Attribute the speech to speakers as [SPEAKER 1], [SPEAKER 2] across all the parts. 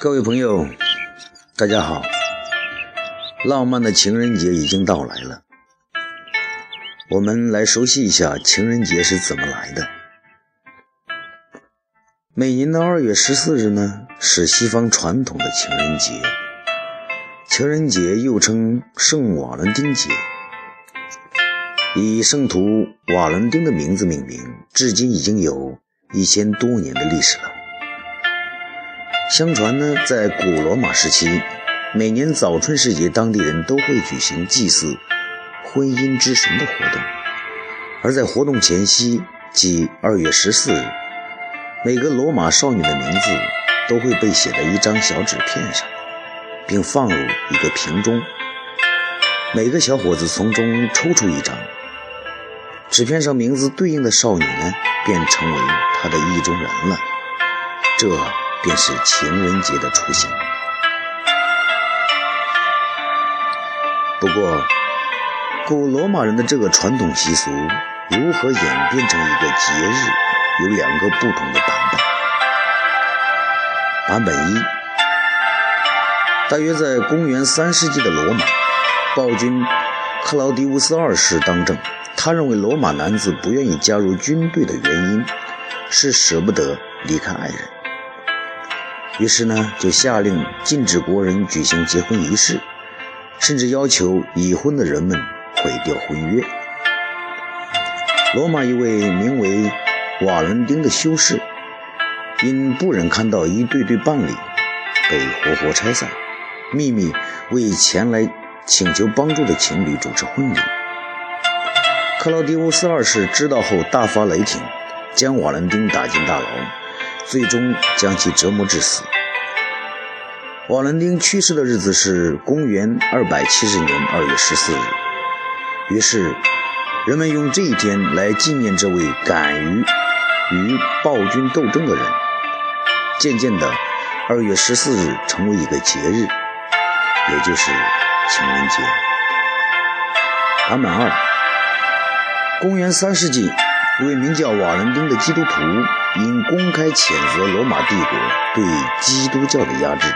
[SPEAKER 1] 各位朋友，大家好！浪漫的情人节已经到来了，我们来熟悉一下情人节是怎么来的。每年的二月十四日呢，是西方传统的情人节。情人节又称圣瓦伦丁节，以圣徒瓦伦丁的名字命名，至今已经有一千多年的历史了。相传呢，在古罗马时期，每年早春时节，当地人都会举行祭祀婚姻之神的活动。而在活动前夕，即二月十四日，每个罗马少女的名字都会被写在一张小纸片上，并放入一个瓶中。每个小伙子从中抽出一张，纸片上名字对应的少女呢，便成为他的意中人了。这。便是情人节的雏形。不过，古罗马人的这个传统习俗如何演变成一个节日，有两个不同的版本。版本一，大约在公元三世纪的罗马，暴君克劳迪乌斯二世当政，他认为罗马男子不愿意加入军队的原因是舍不得离开爱人。于是呢，就下令禁止国人举行结婚仪式，甚至要求已婚的人们毁掉婚约。罗马一位名为瓦伦丁的修士，因不忍看到一对对伴侣被活活拆散，秘密为前来请求帮助的情侣主持婚礼。克劳狄乌斯二世知道后大发雷霆，将瓦伦丁打进大牢。最终将其折磨致死。瓦伦丁去世的日子是公元二百七十年二月十四日，于是人们用这一天来纪念这位敢于与暴君斗争的人。渐渐的，二月十四日成为一个节日，也就是情人节。版本二，公元三世纪。一位名叫瓦伦丁的基督徒因公开谴责罗马帝国对基督教的压制，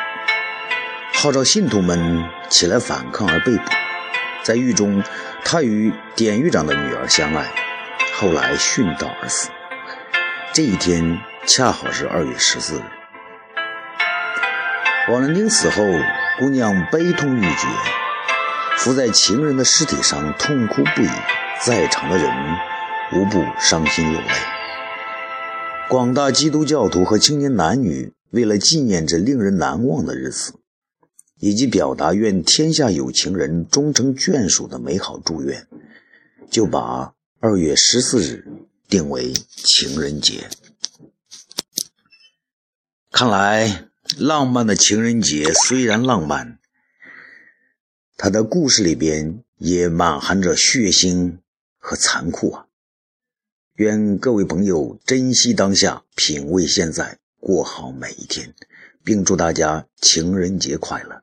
[SPEAKER 1] 号召信徒们起来反抗而被捕。在狱中，他与典狱长的女儿相爱，后来殉道而死。这一天恰好是二月十四日。瓦伦丁死后，姑娘悲痛欲绝，伏在情人的尸体上痛哭不已，在场的人。无不伤心落泪。广大基督教徒和青年男女为了纪念这令人难忘的日子，以及表达愿天下有情人终成眷属的美好祝愿，就把二月十四日定为情人节。看来，浪漫的情人节虽然浪漫，它的故事里边也满含着血腥和残酷啊。愿各位朋友珍惜当下，品味现在，过好每一天，并祝大家情人节快乐。